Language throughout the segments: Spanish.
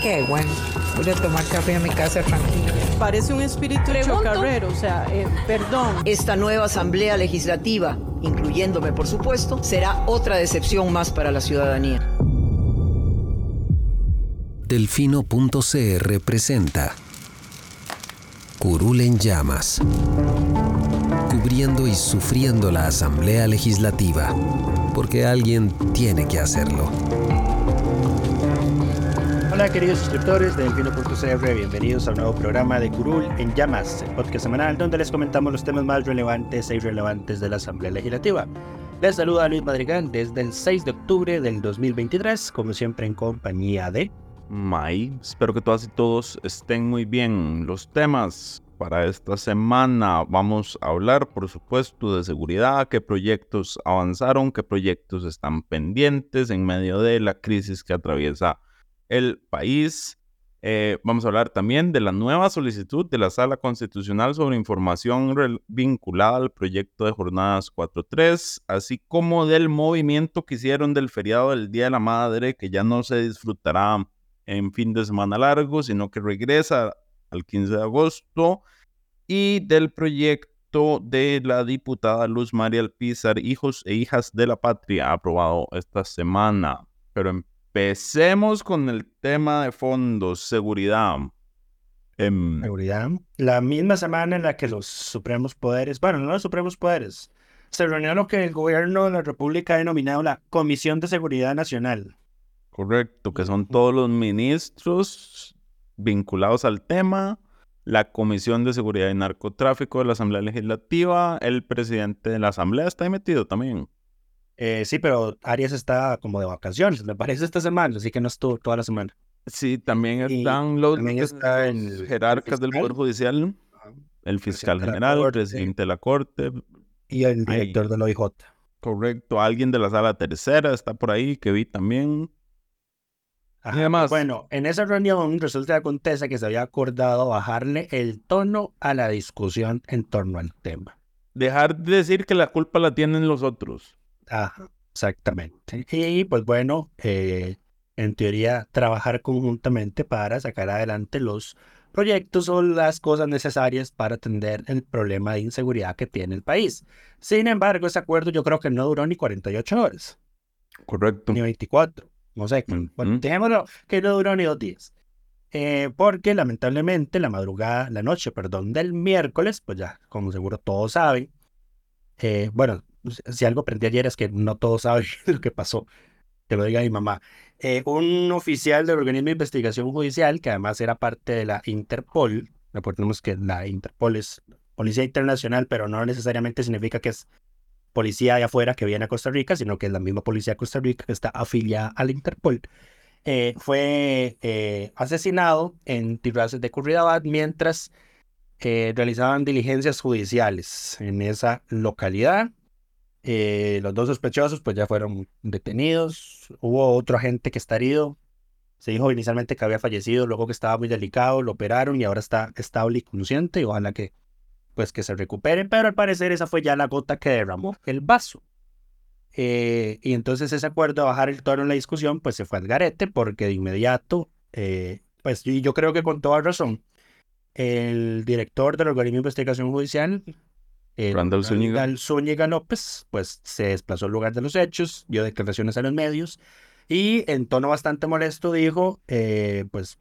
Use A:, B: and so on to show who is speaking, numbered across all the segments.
A: Qué bueno. Voy a tomar café a mi casa tranquilo.
B: Parece un espíritu chocarrero, o sea, eh, perdón.
C: Esta nueva asamblea legislativa incluyéndome por supuesto, será otra decepción más para la ciudadanía.
D: Delfino.cr presenta Curul en llamas, cubriendo y sufriendo la Asamblea Legislativa, porque alguien tiene que hacerlo.
E: Hola queridos suscriptores de Delfino.cr, bienvenidos a un nuevo programa de Curul en Llamas, el podcast semanal donde les comentamos los temas más relevantes e irrelevantes de la Asamblea Legislativa. Les saluda Luis Madrigal desde el 6 de octubre del 2023, como siempre en compañía de...
F: May, espero que todas y todos estén muy bien. Los temas para esta semana vamos a hablar, por supuesto, de seguridad, qué proyectos avanzaron, qué proyectos están pendientes en medio de la crisis que atraviesa el país. Eh, vamos a hablar también de la nueva solicitud de la Sala Constitucional sobre información vinculada al proyecto de jornadas 4.3, así como del movimiento que hicieron del feriado del Día de la Madre, que ya no se disfrutará en fin de semana largo, sino que regresa al 15 de agosto, y del proyecto de la diputada Luz María Alpizar, Hijos e Hijas de la Patria, aprobado esta semana. Pero Empecemos con el tema de fondos, seguridad.
E: Em, seguridad. La misma semana en la que los supremos poderes, bueno, no los supremos poderes, se reunió lo que el gobierno de la República ha denominado la Comisión de Seguridad Nacional.
F: Correcto, que son todos los ministros vinculados al tema, la Comisión de Seguridad y Narcotráfico de la Asamblea Legislativa, el presidente de la Asamblea está ahí metido también.
E: Eh, sí, pero Arias está como de vacaciones, me parece esta semana, así que no estuvo toda la semana.
F: Sí, también están los, jerarcas del Poder Judicial, el fiscal general, el presidente de la Corte.
E: Y el director de la OIJ.
F: Correcto, alguien de la sala tercera está por ahí que vi también.
E: además, bueno, en esa reunión resulta que acontece que se había acordado bajarle el tono a la discusión en torno al tema.
F: Dejar de decir que la culpa la tienen los otros.
E: Ah, exactamente. Y pues bueno, eh, en teoría, trabajar conjuntamente para sacar adelante los proyectos o las cosas necesarias para atender el problema de inseguridad que tiene el país. Sin embargo, ese acuerdo yo creo que no duró ni 48 horas.
F: Correcto.
E: Ni 24. No sé. Bueno, dejémoslo que no duró ni dos días. Eh, porque lamentablemente la madrugada, la noche, perdón, del miércoles, pues ya, como seguro todos saben, eh, bueno, si algo aprendí ayer es que no todos saben lo que pasó. Que lo diga mi mamá. Eh, un oficial del organismo de investigación judicial, que además era parte de la Interpol, recordemos que la Interpol es policía internacional, pero no necesariamente significa que es policía de afuera que viene a Costa Rica, sino que es la misma policía de Costa Rica que está afiliada a la Interpol. Eh, fue eh, asesinado en Tirraces de Curridabat mientras realizaban diligencias judiciales en esa localidad. Eh, los dos sospechosos pues ya fueron detenidos. Hubo otro agente que está herido. Se dijo inicialmente que había fallecido, luego que estaba muy delicado, lo operaron y ahora está estable y consciente. Y ojalá que pues que se recupere, pero al parecer esa fue ya la gota que derramó el vaso. Eh, y entonces ese acuerdo de bajar el tono en la discusión pues se fue al garete porque de inmediato, eh, pues y yo creo que con toda razón, el director del organismo de investigación judicial
F: eh, Randall
E: Zúñiga. López, pues se desplazó al lugar de los hechos, dio declaraciones a los medios y en tono bastante molesto dijo, eh, pues,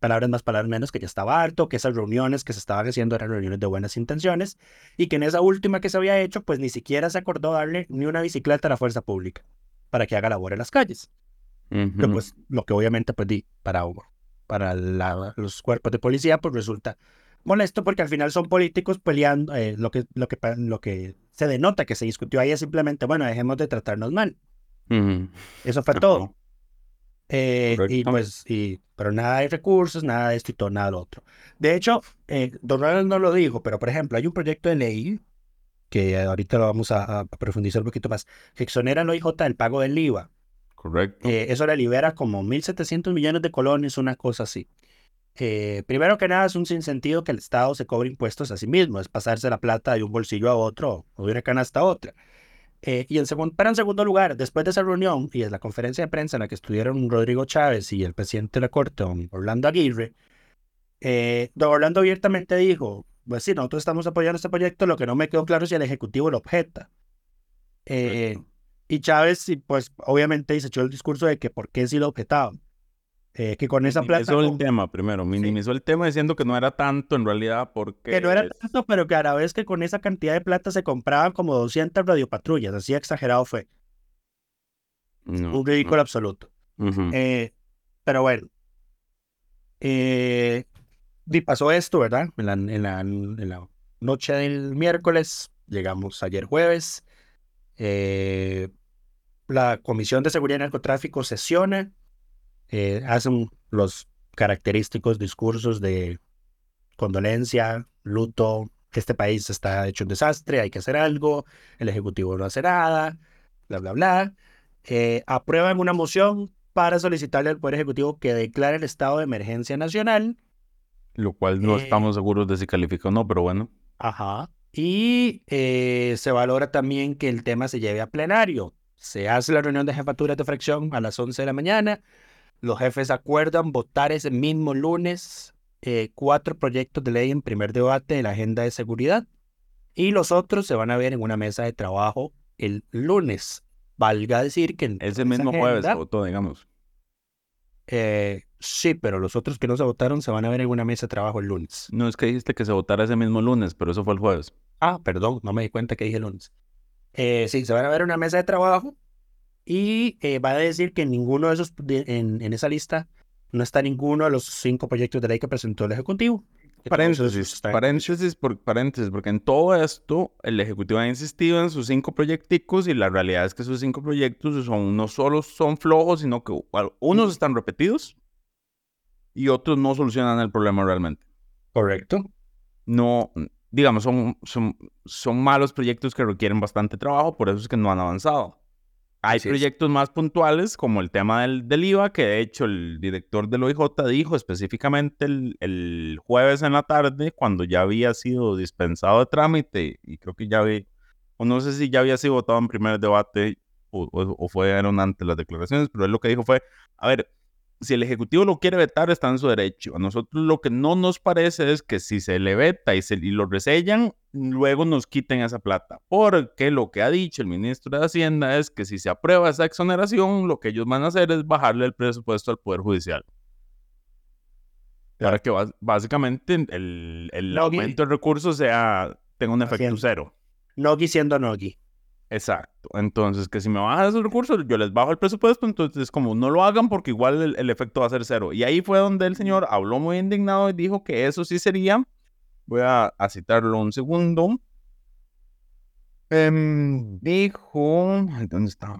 E: palabras más, palabras menos, que ya estaba harto, que esas reuniones que se estaban haciendo eran reuniones de buenas intenciones y que en esa última que se había hecho, pues ni siquiera se acordó darle ni una bicicleta a la fuerza pública para que haga labor en las calles. pues, lo que obviamente, pues, di, para, para los cuerpos de policía, pues resulta molesto porque al final son políticos peleando, eh, lo, que, lo, que, lo que se denota que se discutió ahí es simplemente, bueno, dejemos de tratarnos mal. Eso fue todo. Eh, y pues, y, pero nada de recursos, nada de esto y todo, nada de lo otro. De hecho, eh, Don Ronald no lo dijo, pero por ejemplo, hay un proyecto de ley que ahorita lo vamos a, profundizar un poquito más, que exonera al OIJ del pago del IVA.
F: Correcto.
E: Eh, eso le libera como 1.700 millones de colones, una cosa así. Eh, primero que nada, es un sinsentido que el Estado se cobre impuestos a sí mismo, es pasarse la plata de un bolsillo a otro o de una canasta a otra. Eh, y en segundo, pero en segundo lugar, después de esa reunión y en la conferencia de prensa en la que estuvieron Rodrigo Chávez y el presidente de la Corte, Orlando Aguirre, eh, don Orlando abiertamente dijo, pues sí, nosotros estamos apoyando este proyecto, lo que no me quedó claro es si el Ejecutivo lo objeta. Eh, y Chávez, pues obviamente se echó el discurso de que por qué sí lo objetaban. Eh, que con esa plata...
F: Minimizó el tema primero, minimizó el tema diciendo que no era tanto en realidad porque...
E: Que no era tanto, pero que a la vez que con esa cantidad de plata se compraban como 200 radiopatrullas, así exagerado fue. Un ridículo absoluto. Eh, pero bueno. Eh, y pasó esto, ¿verdad? En la, en, la, en la, noche del miércoles, llegamos ayer jueves. la Comisión de Seguridad y Narcotráfico sesiona eh, hacen los característicos discursos de condolencia, luto, que este país está hecho un desastre, hay que hacer algo, el Ejecutivo no hace nada, bla, bla, bla. Eh, aprueban una moción para solicitarle al Poder Ejecutivo que declare el estado de emergencia nacional.
F: Lo cual no eh, estamos seguros de si califica o no, pero bueno.
E: Ajá. Y se valora también que el tema se lleve a plenario. Se hace la reunión de jefaturas de fracción a las 11 de la mañana. Los jefes acuerdan votar ese mismo lunes eh, cuatro proyectos de ley en primer debate de la agenda de seguridad y los otros se van a ver en una mesa de trabajo el lunes. Valga decir que... En
F: ese mismo jueves se votó, digamos.
E: Eh, sí, pero los otros que no se votaron se van a ver en una mesa de trabajo el lunes.
F: No es que dijiste que se votara ese mismo lunes, pero eso fue el jueves.
E: Ah, perdón, no me di cuenta que dije lunes. Eh, sí, se van a ver en una mesa de trabajo y eh, va a decir que ninguno de esos, en, en, esa lista, no está ninguno de los cinco proyectos de ley que presentó el Ejecutivo.
F: Paréntesis, paréntesis, por, paréntesis, porque en todo esto el Ejecutivo ha insistido en sus cinco proyecticos y la realidad es que esos cinco proyectos son, no solo son flojos, sino que unos están repetidos y otros no solucionan el problema realmente.
E: Correcto.
F: No, digamos, son, son, son malos proyectos que requieren bastante trabajo, por eso es que no han avanzado. Hay proyectos más puntuales, como el tema del, del, IVA, que de hecho el director del OIJ dijo específicamente el, el, jueves en la tarde, cuando ya había sido dispensado de trámite, y creo que ya había, o no sé si ya había sido votado en primer debate o, o, o fueron antes las declaraciones, pero él lo que dijo fue, a ver, si el Ejecutivo lo quiere vetar, está en su derecho. A nosotros lo que no nos parece es que si se le veta y, se, y lo resellan, luego nos quiten esa plata. Porque lo que ha dicho el ministro de Hacienda es que si se aprueba esa exoneración, lo que ellos van a hacer es bajarle el presupuesto al Poder Judicial. Para que básicamente el, el aumento de recursos sea, tenga un efecto cero.
E: Nogi siendo Nogi.
F: Exacto. Entonces, que si me bajan esos recursos, yo les bajo el presupuesto, entonces como no lo hagan porque igual el, efecto va a ser cero. Y ahí fue donde el señor habló muy indignado y dijo que eso sí sería. Voy a, citarlo un segundo. Em, dijo... ¿Dónde está?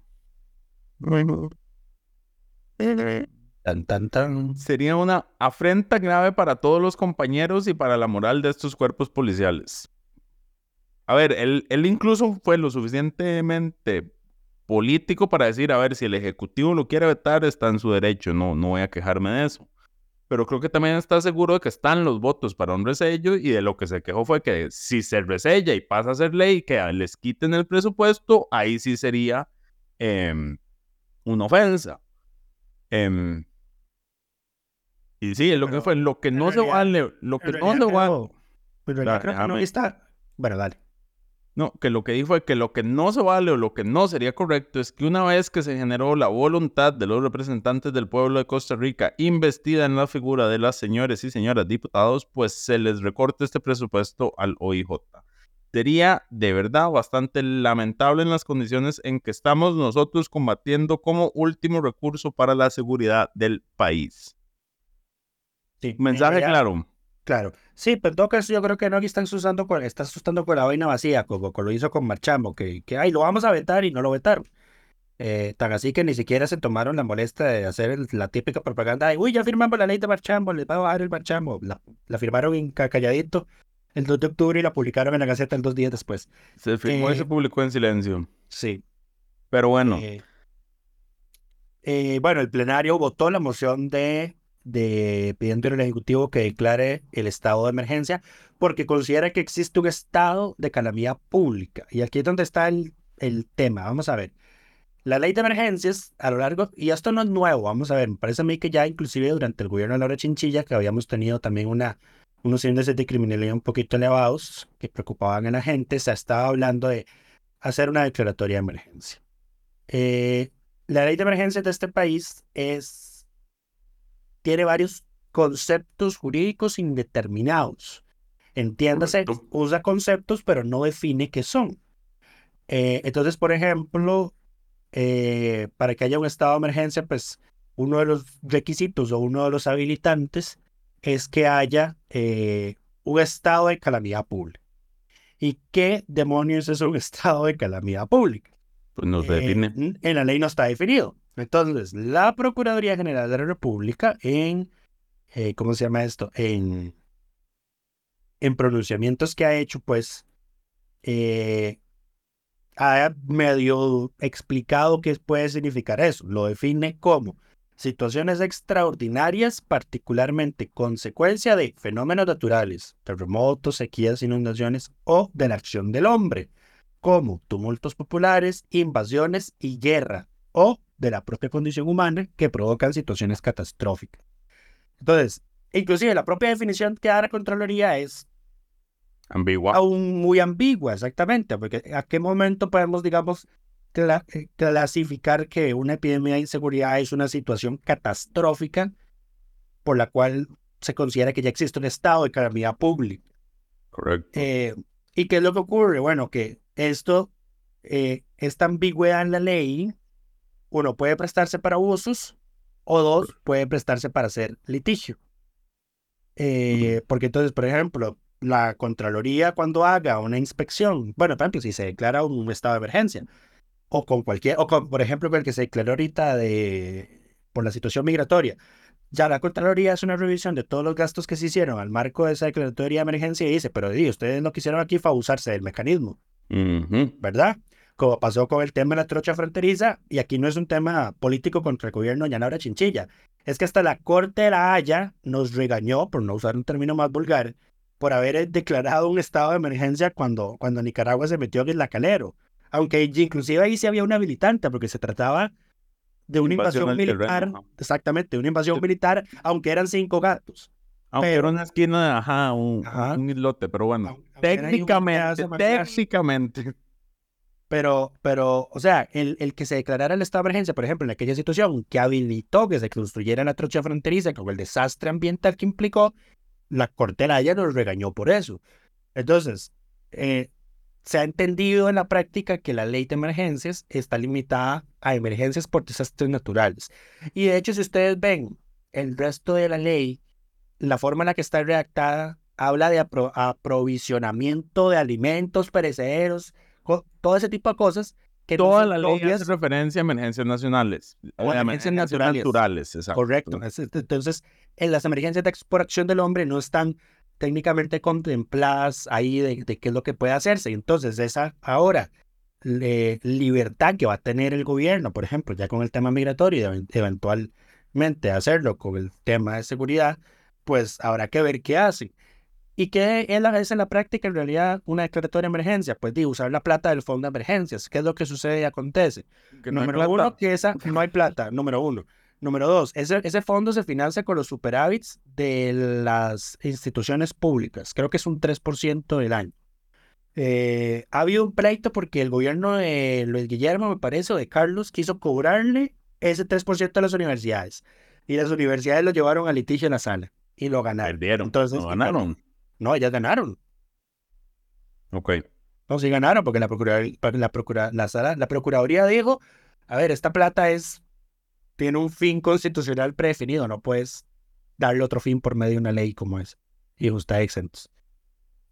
E: Tan, tan, tan.
F: Sería una afrenta grave para todos los compañeros y para la moral de estos cuerpos policiales. A ver, él, él incluso fue lo suficientemente político para decir, a ver, si el Ejecutivo lo quiere vetar, está en su derecho, no, no voy a quejarme de eso. Pero creo que también está seguro de que están los votos para un resello y de lo que se quejó fue que si se resella y pasa a ser ley, que les quiten el presupuesto, ahí sí sería em, una ofensa. Em, y sí, es lo que fue, lo que no se vale, lo que no se vale.
E: Pero creo que no está. Bueno, dale.
F: No, que lo que dijo fue que lo que no se vale o lo que no sería correcto es que una vez que se generó la voluntad de los representantes del pueblo de Costa Rica investida en la figura de las señores y señoras diputados, pues se les recorte este presupuesto al OIJ. Sería de verdad bastante lamentable en las condiciones en que estamos nosotros combatiendo como último recurso para la seguridad del país.
E: Sí,
F: Mensaje claro.
E: Claro. Sí, pero en todo caso yo creo que no aquí están usando con, está asustando con la vaina vacía, como, lo hizo con Marchamo, que, que ay, lo vamos a vetar y no lo vetaron. Eh, tan así que ni siquiera se tomaron la molestia de hacer la típica propaganda de, uy, ya firmamos la ley de marchambo, les va a bajar el marchambo. La, la firmaron en calladito el 2 de octubre y la publicaron en la Gaceta el dos días después.
F: Se firmó y se
E: Eh,
F: publicó en silencio.
E: Sí.
F: Pero bueno,
E: Eh, eh, bueno, el plenario votó la moción de, de pidiendo al Ejecutivo que declare el estado de emergencia porque considera que existe un estado de calamidad pública. Y aquí es donde está el, el tema. Vamos a ver. La ley de emergencias a lo largo, y esto no es nuevo, vamos a ver, me parece a mí que ya inclusive durante el gobierno de Laura Chinchilla, que habíamos tenido también una, unos índices de criminalidad un poquito elevados que preocupaban a la gente, se estaba hablando de hacer una declaratoria de emergencia. Eh, la ley de emergencias de este país es, tiene varios conceptos jurídicos indeterminados. Entiéndase,
F: Correcto.
E: usa conceptos, pero no define qué son. Eh, entonces, por ejemplo, eh, para que haya un estado de emergencia, pues uno de los requisitos o uno de los habilitantes es que haya eh, un estado de calamidad pública. ¿Y qué demonios es un estado de calamidad pública?
F: pues no se define.
E: en la ley no está definido. Entonces, la Procuraduría General de la República en, eh, ¿cómo se llama esto? En, en pronunciamientos que ha hecho, pues, eh, ha medio explicado qué puede significar eso. Lo define como situaciones extraordinarias, particularmente consecuencia de fenómenos naturales, terremotos, sequías, inundaciones o de la acción del hombre como tumultos populares, invasiones y guerra, o de la propia condición humana que provocan situaciones catastróficas. Entonces, inclusive la propia definición que da la Contraloría es
F: Ambigua.
E: aún muy ambigua, exactamente, porque a qué momento podemos, digamos, cla- eh, clasificar que una epidemia de inseguridad es una situación catastrófica por la cual se considera que ya existe un estado de calamidad pública.
F: Correcto.
E: Eh, ¿Y qué es lo que ocurre? Bueno, que esto, eh, esta ambigüedad en la ley, uno puede prestarse para abusos o dos, puede prestarse para hacer litigio. Eh, porque entonces, por ejemplo, la Contraloría cuando haga una inspección, bueno, por ejemplo, si se declara un estado de emergencia, o con cualquier, o con, por ejemplo, con el que se declaró ahorita de, por la situación migratoria, ya la Contraloría hace una revisión de todos los gastos que se hicieron al marco de esa declaratoria de emergencia y dice, pero di, ustedes lo que hicieron aquí fue abusarse del mecanismo,
F: Ujú.
E: ¿verdad? Como pasó con el tema de la trocha fronteriza, y aquí no es un tema político contra el gobierno de Yanabra Chinchilla, es que hasta la Corte de la Haya nos regañó, por no usar un término más vulgar, por haber eh, declarado un estado de emergencia cuando, cuando Nicaragua se metió en el Calero. Aunque inclusive ahí sí había una habilitante, porque se trataba de una
F: Invasión
E: invasión,
F: al terreno,
E: militar,
F: ajá.
E: exactamente, una invasión
F: Sí.
E: militar, aunque eran cinco gatos.
F: Aunque
E: pero-
F: era una esquina, ajá, un,
E: Ajá.
F: un islote, pero bueno. Técnicamente, técnicamente.
E: Pero, pero, o sea, el, el que se declarara el estado de emergencia, por ejemplo, en aquella situación que habilitó que se construyera la trocha fronteriza con el desastre ambiental que implicó, la Corte de la Haya nos regañó por eso. Entonces, eh, se ha entendido en la práctica que la ley de emergencias está limitada a emergencias por desastres naturales. Y de hecho, si ustedes ven el resto de la ley, la forma en la que está redactada habla de apro- aprovisionamiento de alimentos perecederos, todo ese tipo de cosas que no
F: Toda
E: son
F: la ley hace referencia a emergencias nacionales.
E: O
F: a
E: emergencias naturales.
F: naturales, exacto.
E: Correcto. Es- es- Entonces, en las emergencias de ex- por acción del hombre no están técnicamente contempladas ahí de, de qué es lo que puede hacerse. Entonces, esa ahora le- libertad que va a tener el gobierno, por ejemplo, ya con el tema migratorio y even- eventualmente hacerlo con el tema de seguridad, pues habrá que ver qué hacen. ¿Y qué es, la, es en la práctica en realidad una declaratoria de emergencia? Pues di, usar la plata del fondo de emergencias. ¿Qué es lo que sucede y acontece?
F: Que no hay
E: Número uno, que esa no hay plata, número uno. Número dos, ese, ese fondo se financia con los superávits de las instituciones públicas. Creo que es un 3% del año. Eh, ha habido un pleito porque el gobierno de Luis Guillermo, me parece, o de Carlos, quiso cobrarle ese 3% a las universidades. Y las universidades lo llevaron a litigio en la sala y lo ganaron.
F: Perdieron.
E: Entonces,
F: no ganaron.
E: No, ellas ganaron.
F: Ok.
E: No, sí ganaron porque la, procuraduría, la, procura, la, sala, la Procuraduría dijo, a ver, esta plata es, tiene un fin constitucional predefinido, no puedes darle otro fin por medio de una ley como esa. Y usted exentos.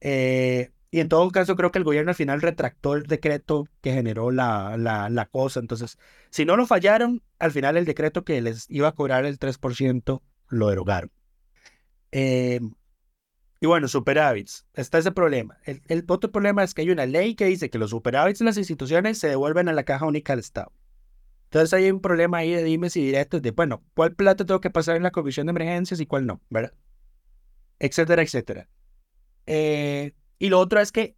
E: Eh, y en todo caso creo que el gobierno al final retractó el decreto que generó la, la, la cosa. Entonces, si no lo fallaron, al final el decreto que les iba a cobrar el 3% lo derogaron. Eh, y bueno, superávits. Está ese problema. El, el, otro problema es que hay una ley que dice que los superávits en las instituciones se devuelven a la caja única del Estado. Entonces hay un problema ahí de dimes y directos de, bueno, ¿cuál plata tengo que pasar en la comisión de emergencias y cuál no? ¿Verdad? Etcétera, etcétera. Eh, y lo otro es que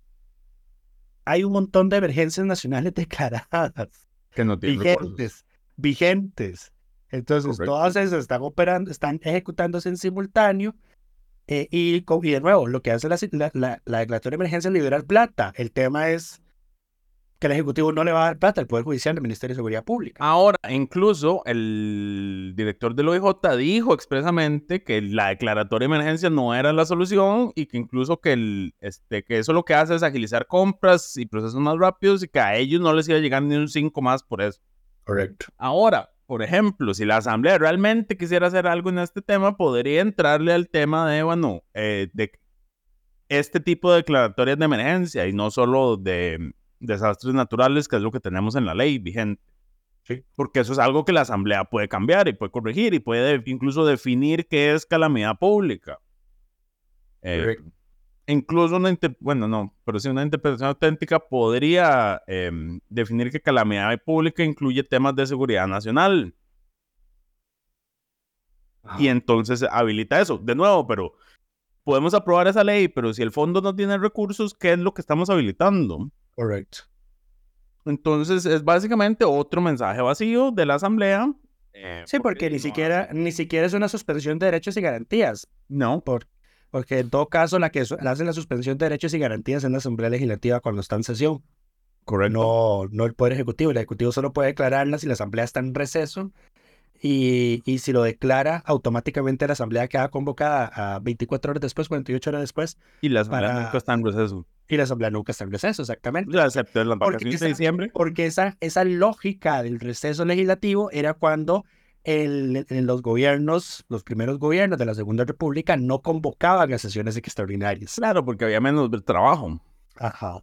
E: hay un montón de emergencias nacionales declaradas.
F: Que no tienen
E: vigentes, vigentes. Entonces, todas esas están operando, están ejecutándose en simultáneo. Eh, y, y, de nuevo, lo que hace la, la, la, la declaratoria de emergencia es liberar plata. El tema es que el Ejecutivo no le va a dar plata al Poder Judicial del Ministerio de Seguridad Pública.
F: Ahora, incluso el director del OIJ dijo expresamente que la declaratoria de emergencia no era la solución y que incluso que, el, este, que eso lo que hace es agilizar compras y procesos más rápidos y que a ellos no les iba a llegar ni un 5 más por eso.
E: Correcto.
F: Ahora, por ejemplo, si la Asamblea realmente quisiera hacer algo en este tema, podría entrarle al tema de, bueno, eh, de este tipo de declaratorias de emergencia y no solo de desastres naturales, que es lo que tenemos en la ley vigente.
E: Sí.
F: Porque eso es algo que la Asamblea puede cambiar y puede corregir y puede incluso definir qué es calamidad pública. Eh, incluso una, bueno, no, pero si una interpretación auténtica podría eh, definir que calamidad pública incluye temas de seguridad nacional. Ah. Y entonces habilita eso. De nuevo, pero podemos aprobar esa ley, pero si el fondo no tiene recursos, ¿qué es lo que estamos habilitando?
E: Correcto.
F: Entonces es básicamente otro mensaje vacío de la Asamblea.
E: Eh, sí, porque, porque ni, no siquiera, hace... ni siquiera es una suspensión de derechos y garantías.
F: No.
E: Por, porque en todo caso la que hace la suspensión de derechos y garantías en la Asamblea Legislativa cuando está en sesión.
F: Correcto.
E: No, no el Poder Ejecutivo. El Ejecutivo solo puede declararla si la Asamblea está en receso. Y, y si lo declara, automáticamente la Asamblea queda convocada a 24 horas después, 48 horas después.
F: Y la Asamblea para... nunca está en receso
E: y la Asamblea nunca está en receso, exactamente.
F: Ya acepté las vacaciones de diciembre.
E: Porque esa, esa lógica del receso legislativo era cuando el, en los gobiernos, los primeros gobiernos de la Segunda República no convocaban a sesiones extraordinarias.
F: Claro, porque había menos trabajo.
E: Ajá.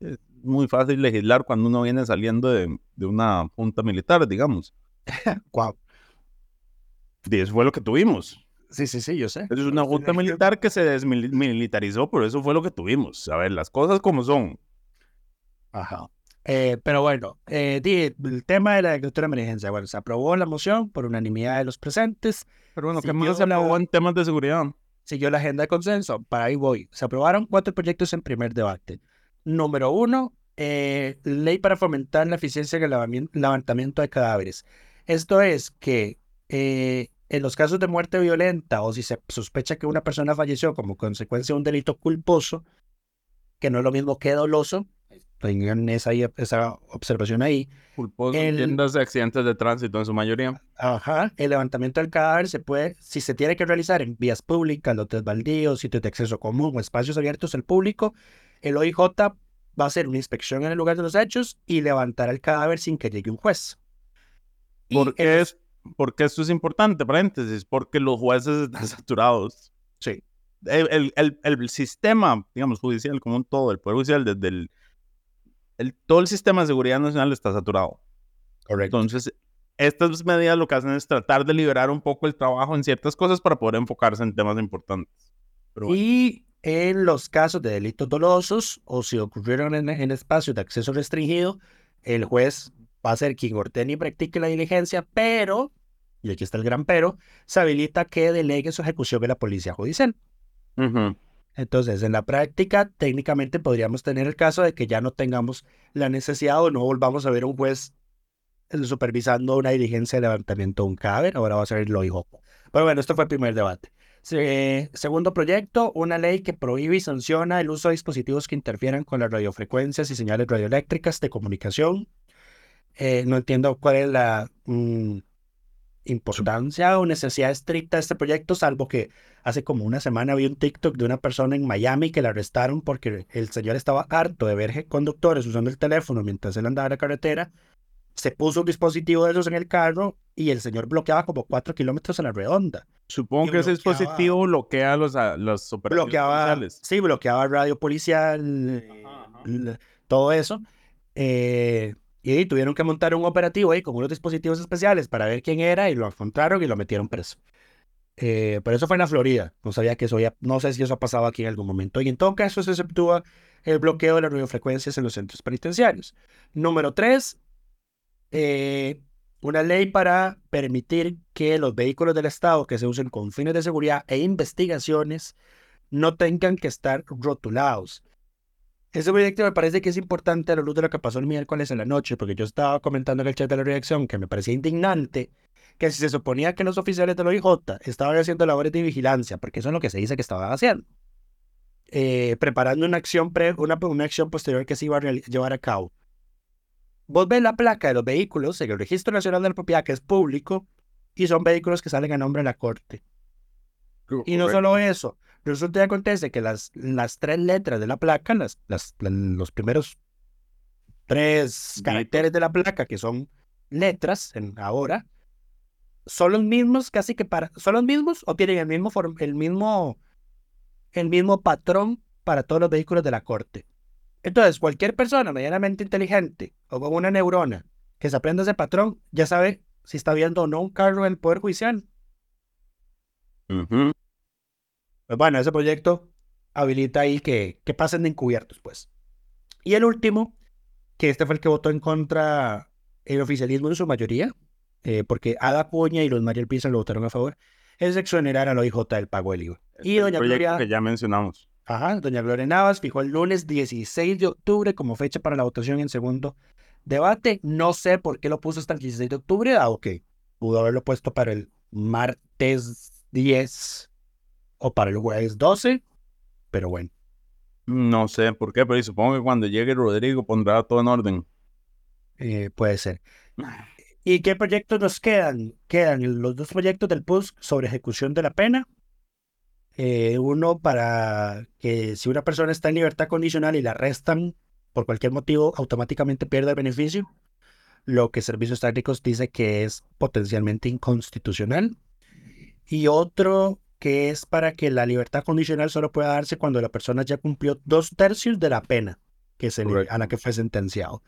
F: Es muy fácil legislar cuando uno viene saliendo de, de una junta militar, digamos.
E: wow.
F: Y eso fue lo que tuvimos.
E: Sí, sí, sí, yo sé.
F: Es una junta militar que se desmilitarizó, pero eso fue lo que tuvimos. A ver, las cosas como son.
E: Ajá. Eh, pero bueno, eh, el tema de la declaratoria de emergencia. Bueno, se aprobó la moción por unanimidad de los presentes.
F: Pero bueno, ¿qué más se aprobó en temas de seguridad?
E: Siguió la agenda de consenso. Para ahí voy. Se aprobaron cuatro proyectos en primer debate. Número uno, eh, ley para fomentar la eficiencia en el levantamiento de cadáveres. Esto es que eh, en los casos de muerte violenta o si se sospecha que una persona falleció como consecuencia de un delito culposo, que no es lo mismo que doloso, tengan esa, esa observación ahí.
F: Culposo el, de accidentes de tránsito en su mayoría.
E: Ajá, el levantamiento del cadáver se puede, si se tiene que realizar en vías públicas, lotes baldíos, sitios de acceso común o espacios abiertos al público, el OIJ va a hacer una inspección en el lugar de los hechos y levantar el cadáver sin que llegue un juez.
F: Porque es porque esto es importante, paréntesis, porque los jueces están saturados.
E: Sí.
F: El, el, el, sistema, digamos, judicial como un todo, el Poder Judicial, desde el, el, todo el sistema de seguridad nacional está saturado.
E: Correcto.
F: Entonces, estas medidas lo que hacen es tratar de liberar un poco el trabajo en ciertas cosas para poder enfocarse en temas importantes.
E: Bueno. Y en los casos de delitos dolosos o si ocurrieron en, en espacios de acceso restringido, el juez va a ser quien ordene y practique la diligencia, pero, y aquí está el gran pero, se habilita que delegue su ejecución a la policía judicial.
F: Uh -huh.
E: Entonces, en la práctica, técnicamente podríamos tener el caso de que ya no tengamos la necesidad o no volvamos a ver un juez supervisando una diligencia de levantamiento de un cadáver, ahora va a ser el OIJ. Pero bueno, esto fue el primer debate. Se, segundo proyecto, una ley que prohíbe y sanciona el uso de dispositivos que interfieran con las radiofrecuencias y señales radioeléctricas de comunicación eh, no entiendo cuál es la mm, importancia o necesidad estricta de este proyecto, salvo que hace como una semana vi un TikTok de una persona en Miami que la arrestaron porque el señor estaba harto de ver conductores usando el teléfono mientras él andaba en la carretera se puso un dispositivo de esos en el carro y el señor bloqueaba como cuatro kilómetros a la redonda.
F: Supongo que ese dispositivo bloquea los, a, los
E: bloqueaba,
F: policiales.
E: Sí, bloqueaba radio policial, l- todo eso. Eh, y tuvieron que montar un operativo ahí con unos dispositivos especiales para ver quién era y lo encontraron y lo metieron preso. Eh, pero eso fue en la Florida. No sabía que eso había, no sé si eso ha pasado aquí en algún momento. Y en todo caso se exceptúa el bloqueo de las radiofrecuencias en los centros penitenciarios. Número tres, eh, una ley para permitir que los vehículos del Estado que se usen con fines de seguridad e investigaciones no tengan que estar rotulados. Ese proyecto me parece que es importante a la luz de lo que pasó el miércoles en la noche, porque yo estaba comentando en el chat de la reacción que me parecía indignante que si se suponía que los oficiales del OIJ estaban haciendo labores de vigilancia, porque eso es lo que se dice que estaban haciendo, eh, preparando una acción, pre, una, una acción posterior que se iba a llevar a cabo. Vos ves la placa de los vehículos en el Registro Nacional de la Propiedad, que es público, y son vehículos que salen a nombre de la Corte. Y no solo eso, resulta y acontece que las, las tres letras de la placa, las, las, la- los primeros tres caracteres de la placa, que son letras en ahora, son los mismos casi que para, son los mismos o tienen el mismo, form- el mismo, el mismo patrón para todos los vehículos de la corte. Entonces, cualquier persona medianamente inteligente o con una neurona que se aprenda ese patrón, ya sabe si está viendo o no un carro en el Poder Judicial.
F: Ujú.
E: Pues bueno, ese proyecto habilita ahí que, que pasen de encubiertos, pues. Y el último, que este fue el que votó en contra el oficialismo en su mayoría, eh, porque Ada Cuña y los Mariel Pisa lo votaron a favor, es exonerar al OIJ del pago del IVA. Y
F: El
E: doña
F: proyecto
E: Gloria,
F: que ya mencionamos.
E: ajá, doña Gloria Navas fijó el lunes 16 de octubre como fecha para la votación en segundo debate. No sé por qué lo puso hasta el 16 de octubre, dado que pudo haberlo puesto para el martes 10 o para el jueves 12, pero bueno.
F: No sé por qué, pero supongo que cuando llegue Rodrigo pondrá todo en orden.
E: Eh, puede ser. ¿Y qué proyectos nos quedan? Quedan los dos proyectos del PUSC sobre ejecución de la pena. Eh, uno para que si una persona está en libertad condicional y la arrestan por cualquier motivo, automáticamente pierde el beneficio. Lo que Servicios Técnicos dice que es potencialmente inconstitucional. Y otro que es para que la libertad condicional solo pueda darse cuando la persona ya cumplió dos tercios de la pena que se le- a la que fue sentenciado.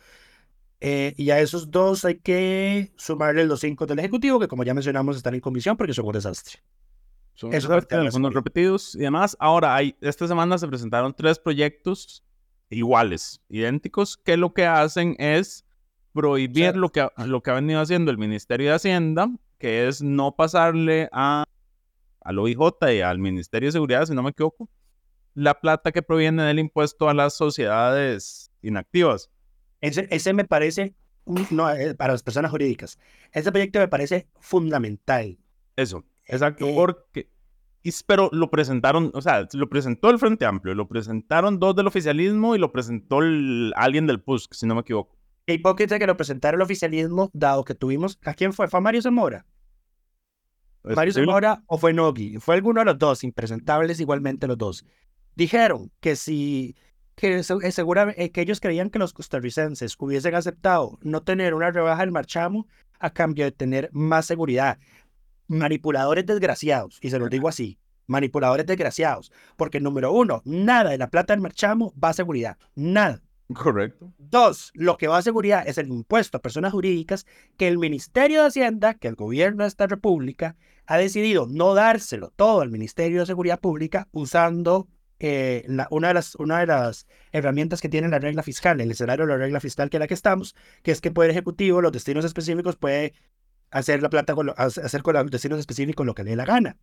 E: Eh, y a esos dos hay que sumarle los cinco del Ejecutivo, que como ya mencionamos están en comisión porque son un desastre.
F: Son
E: Eso
F: algunos repetidos y demás. Ahora, hay, esta semana se presentaron tres proyectos iguales, idénticos, que lo que hacen es prohibir
E: O sea-
F: lo, que, lo que ha venido haciendo el Ministerio de Hacienda, que es no pasarle a, al OIJ y al Ministerio de Seguridad, si no me equivoco, la plata que proviene del impuesto a las sociedades inactivas.
E: Ese, ese me parece, no, eh, para las personas jurídicas, ese proyecto me parece fundamental.
F: Eso, exacto,
E: Eh,
F: porque... pero lo presentaron, o sea, lo presentó el Frente Amplio, lo presentaron dos del oficialismo y lo presentó el- alguien del PUSC, si no me equivoco.
E: Qué hipócrita que lo presentara el oficialismo, dado que tuvimos, ¿a quién fue? ¿Fue a Mario Zamora?
F: ¿Es
E: Mario
F: posible?
E: Zamora o fue Nogui. Fue alguno de los dos, impresentables igualmente los dos. Dijeron que si, que, eh, segura- eh, que ellos creían que los costarricenses hubiesen aceptado no tener una rebaja del marchamo a cambio de tener más seguridad. Manipuladores desgraciados, y se los digo así, manipuladores desgraciados, porque número uno, nada de la plata del marchamo va a seguridad, nada.
F: Correcto.
E: Dos, lo que va a seguridad es el impuesto a personas jurídicas que el Ministerio de Hacienda, que el gobierno de esta república, ha decidido no dárselo todo al Ministerio de Seguridad Pública usando eh, la- una, de las, una de las herramientas que tiene la regla fiscal, el escenario de la regla fiscal que es la que estamos, que es que el Poder Ejecutivo, los destinos específicos, puede hacer la plata con lo- hacer con los destinos específicos lo que le dé la gana.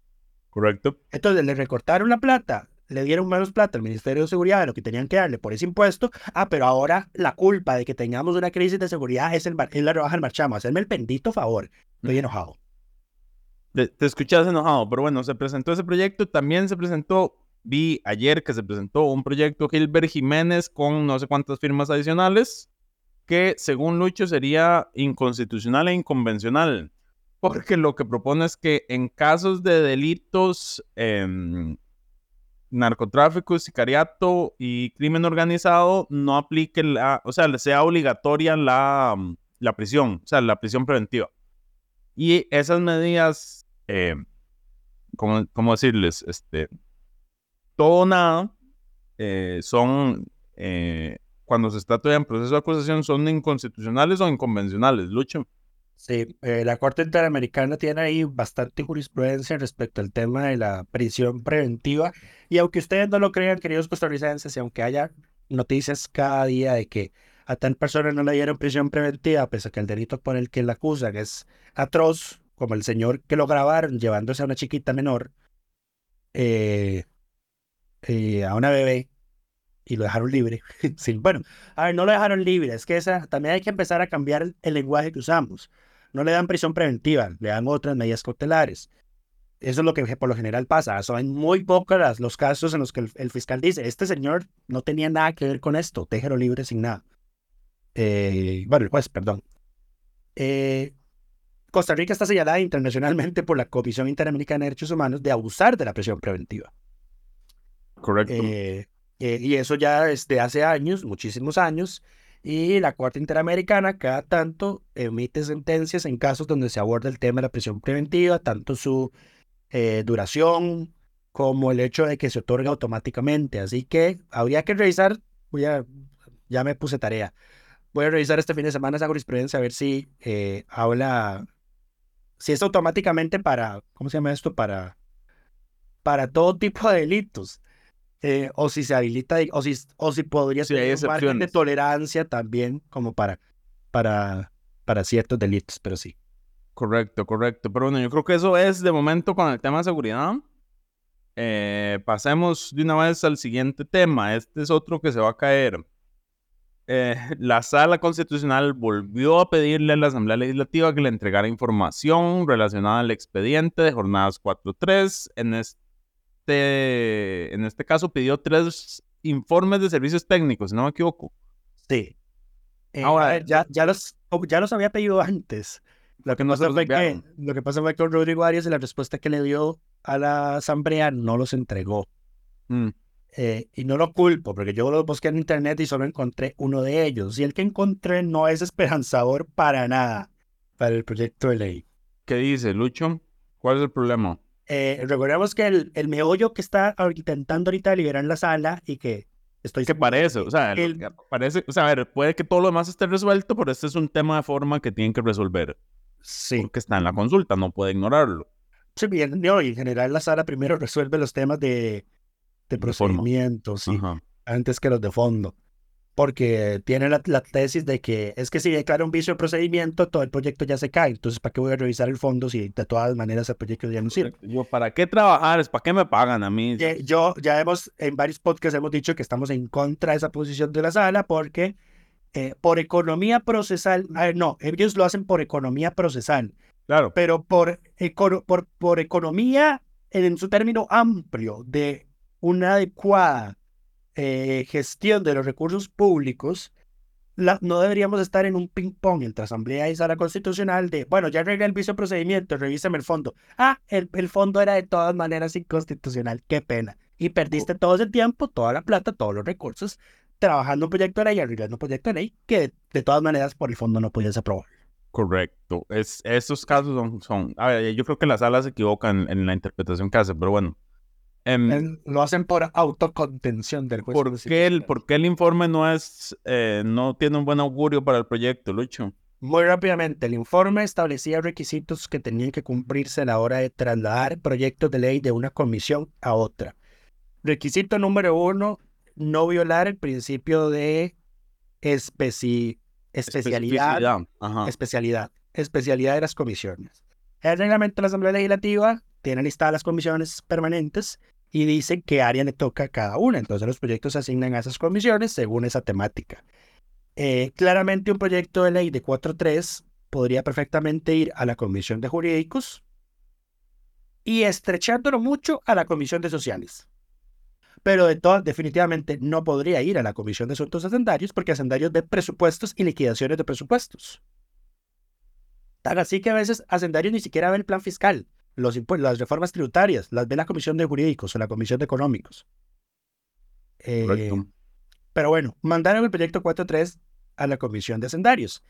F: Correcto.
E: Entonces le recortaron la plata, le dieron menos plata al Ministerio de Seguridad de lo que tenían que darle por ese impuesto. Ah, pero ahora la culpa de que tengamos una crisis de seguridad es, el, es la rebaja del marchamo. Hacerme el bendito favor. Estoy enojado.
F: Te, te escuchas enojado, pero bueno, se presentó ese proyecto. También se presentó, vi ayer que se presentó un proyecto Gilbert Jiménez con no sé cuántas firmas adicionales, que según Lucho sería inconstitucional e inconvencional. Porque lo que propone es que en casos de delitos, em, narcotráfico, sicariato y crimen organizado, no aplique la, o sea, le sea obligatoria la mm, la prisión, o sea, la prisión preventiva. Y esas medidas, eh, ¿cómo, ¿cómo, decirles? Este, todo nada eh, son, eh, cuando se está todavía en proceso de acusación, son inconstitucionales o inconvencionales, Lucho.
E: Sí, eh, la Corte Interamericana tiene ahí bastante jurisprudencia respecto al tema de la prisión preventiva. Y aunque ustedes no lo crean, queridos costarricenses, y aunque haya noticias cada día de que a tal persona no le dieron prisión preventiva, pese a que el delito por el que la acusan es atroz, como el señor que lo grabaron llevándose a una chiquita menor, eh, eh, a una bebé, y lo dejaron libre. bueno, a ver, no lo dejaron libre, es que esa, también hay que empezar a cambiar el lenguaje que usamos no le dan prisión preventiva, le dan otras medidas cautelares. Eso es lo que por lo general pasa. Son muy pocos los casos en los que el, fiscal dice, este señor no tenía nada que ver con esto, déjelo libre sin nada. Eh, bueno, el juez, perdón. Eh, Costa Rica está señalada internacionalmente por la Comisión Interamericana de Derechos Humanos de abusar de la prisión preventiva.
F: Correcto.
E: Eh, y eso ya desde hace años, muchísimos años, y la Corte Interamericana cada tanto emite sentencias en casos donde se aborda el tema de la prisión preventiva, tanto su eh, duración como el hecho de que se otorga automáticamente. Así que habría que revisar, voy a, ya me puse tarea, voy a revisar este fin de semana esa jurisprudencia a ver si eh, habla, si es automáticamente para, ¿cómo se llama esto? Para, para todo tipo de delitos. Eh, o si se habilita, o si, o si podría ser un margen de tolerancia también como para, para, para ciertos delitos, pero sí.
F: Correcto, correcto. Pero bueno, yo creo que eso es de momento con el tema de seguridad. Eh, pasemos de una vez al siguiente tema. Este es otro que se va a caer. Eh, la sala constitucional volvió a pedirle a la Asamblea Legislativa que le entregara información relacionada al expediente de jornadas 4.3 en este este, en este caso pidió tres informes de servicios técnicos, si no me equivoco.
E: Sí. Eh, Ahora, ya, ya, los, ya los había pedido antes. Lo que, no fue que, lo que pasa fue con Rodrigo Arias y la respuesta que le dio a la asamblea no los entregó. Mm. Eh, y no lo culpo, porque yo los busqué en internet y solo encontré uno de ellos. Y el que encontré no es esperanzador para nada para el proyecto de ley.
F: ¿Qué dice, Lucho? ¿Cuál es el problema?
E: Eh, recordemos que el, el, meollo que está intentando ahorita liberar en la sala y que estoy...
F: Que parece, o sea, parece, o sea, a ver, puede que todo lo demás esté resuelto, pero este es un tema de forma que tienen que resolver.
E: Sí.
F: Porque está en la consulta, no puede ignorarlo.
E: Sí, bien, no, y en general la sala primero resuelve los temas de, de procedimientos, sí, antes que los de fondo porque tiene la, tesis de que es que si declara un vicio de procedimiento, todo el proyecto ya se cae. Entonces, ¿para qué voy a revisar el fondo si de todas maneras el proyecto ya no sirve?
F: Yo, ¿para qué trabajar? ¿Es para qué me pagan a mí?
E: Yo, ya hemos, en varios podcasts hemos dicho que estamos en contra de esa posición de la sala porque eh, por economía procesal, no, ellos lo hacen por economía procesal.
F: Claro.
E: Pero por, por, por economía en su término amplio de una adecuada eh, gestión de los recursos públicos, no deberíamos estar en un ping-pong entre Asamblea y Sala Constitucional de, bueno, ya arreglé el vicio procedimiento, revísame el fondo. Ah, el, el, fondo era de todas maneras inconstitucional, qué pena. Y perdiste todo ese tiempo, toda la plata, todos los recursos, trabajando un proyecto de ley, arreglando un proyecto de ley, que de, todas maneras por el fondo no podías aprobar.
F: Correcto. Es, estos casos son, son, a ver, yo creo que la sala se equivoca en, la interpretación que hace, pero bueno,
E: Em, lo hacen por autocontención del juez.
F: ¿Por qué el, por qué el informe no es eh, no tiene un buen augurio para el proyecto, Lucho?
E: Muy rápidamente, el informe establecía requisitos que tenían que cumplirse a la hora de trasladar proyectos de ley de una comisión a otra. Requisito número uno, no violar el principio de especi especialidad, especialidad, especialidad de las comisiones. El reglamento de la Asamblea Legislativa tiene listadas las comisiones permanentes y dice qué área le toca a cada una. Entonces los proyectos se asignan a esas comisiones según esa temática. Eh, claramente un proyecto de ley de 4.3 podría perfectamente ir a la Comisión de Jurídicos y estrechándolo mucho a la Comisión de Sociales. Pero de todo, definitivamente no podría ir a la Comisión de Asuntos Hacendarios porque Hacendarios de presupuestos y liquidaciones de presupuestos. Tan así que a veces Hacendarios ni siquiera ve el plan fiscal los las reformas tributarias, las ve la Comisión de Jurídicos o la Comisión de Económicos. Eh, pero bueno, mandaron el proyecto 4.3 a la Comisión de Hacendarios.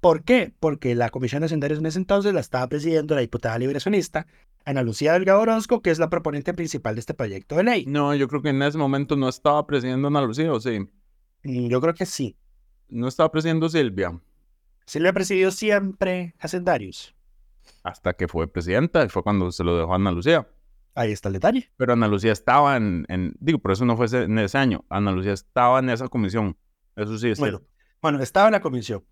E: ¿Por qué? Porque la Comisión de Hacendarios en ese entonces la estaba presidiendo la diputada liberacionista Ana Lucía Delgado Orozco, que es la proponente principal de este proyecto de ley.
F: No, yo creo que en ese momento no estaba presidiendo Ana Lucía, ¿o sí?
E: Mm, Yo creo que sí.
F: No estaba presidiendo Silvia.
E: Silvia presidió siempre Hacendarios.
F: Hasta que fue presidenta y fue cuando se lo dejó a Ana Lucía.
E: Ahí está el detalle.
F: Pero Ana Lucía estaba en, en- digo, por eso no fue ese- en ese año. Ana Lucía estaba en esa comisión. Eso sí es
E: Bueno,
F: cierto.
E: bueno, estaba en la comisión.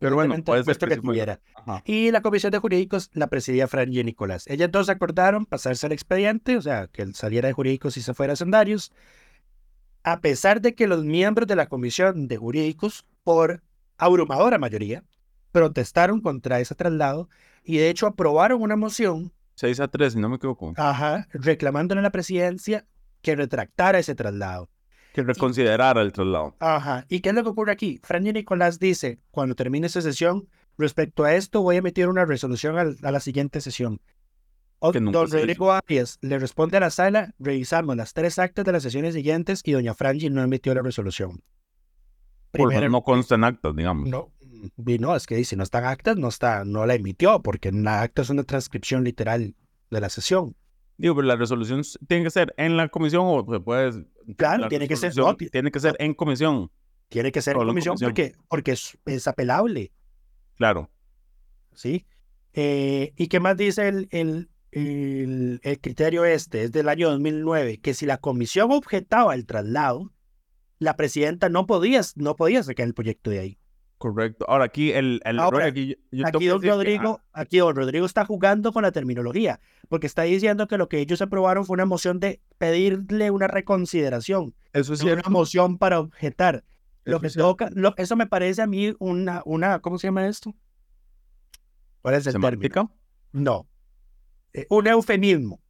F: Pero bueno, puede ser que
E: tuviera. Y la comisión de jurídicos la presidía Fran y Nicolás. Ellas dos acordaron pasarse el expediente, o sea, que él saliera de jurídicos y se fuera a Hacendarios, a pesar de que los miembros de la comisión de jurídicos, por abrumadora mayoría, protestaron contra ese traslado y de hecho aprobaron una moción
F: 6 a 3, si no me equivoco.
E: ajá, reclamándole a la presidencia que retractara ese traslado.
F: Que reconsiderara el traslado.
E: Ajá. ¿Y qué es lo que ocurre aquí? Fran y Nicolás dice, cuando termine esta sesión, respecto a esto voy a emitir una resolución al- a la siguiente sesión. O-
F: Que nunca
E: Don
F: se hizo.
E: Rodrigo Arias le responde a la sala, revisamos las tres actas de las sesiones siguientes y doña Frangi no emitió la resolución.
F: Por
E: Primero-
F: menos no consta en actas, digamos.
E: no, y no, es que dice, no están actas, no está, no la emitió, porque la acta es una transcripción literal de la sesión.
F: Digo, pero la resolución tiene que ser en la comisión o se puede...
E: Claro,
F: la
E: tiene que ser- no, ti-
F: tiene que ser en comisión,
E: Tiene que ser en comisión,
F: comisión.
E: porque, porque es, es apelable.
F: claro.
E: ¿sí? Eh, ¿Y qué más dice el, el, el- el criterio este? Es del año 2009, que si la comisión objetaba el traslado, la presidenta no podía, no podía sacar el proyecto de ahí.
F: Correcto. Ahora aquí el, el error
E: Ahora,
F: aquí, yo-
E: don,
F: que-
E: Rodrigo, aquí don Rodrigo está jugando con la terminología, porque está diciendo que lo que ellos aprobaron fue una moción de pedirle una reconsideración,
F: ah, eso es
E: no una moción para objetar. Lo
F: Eso
E: que
F: es
E: toca, lo- eso me parece a mí una, una, ¿cómo se llama esto? ¿Cuál es el término?
F: ¿Semántica?
E: No. Eh, un eufemismo.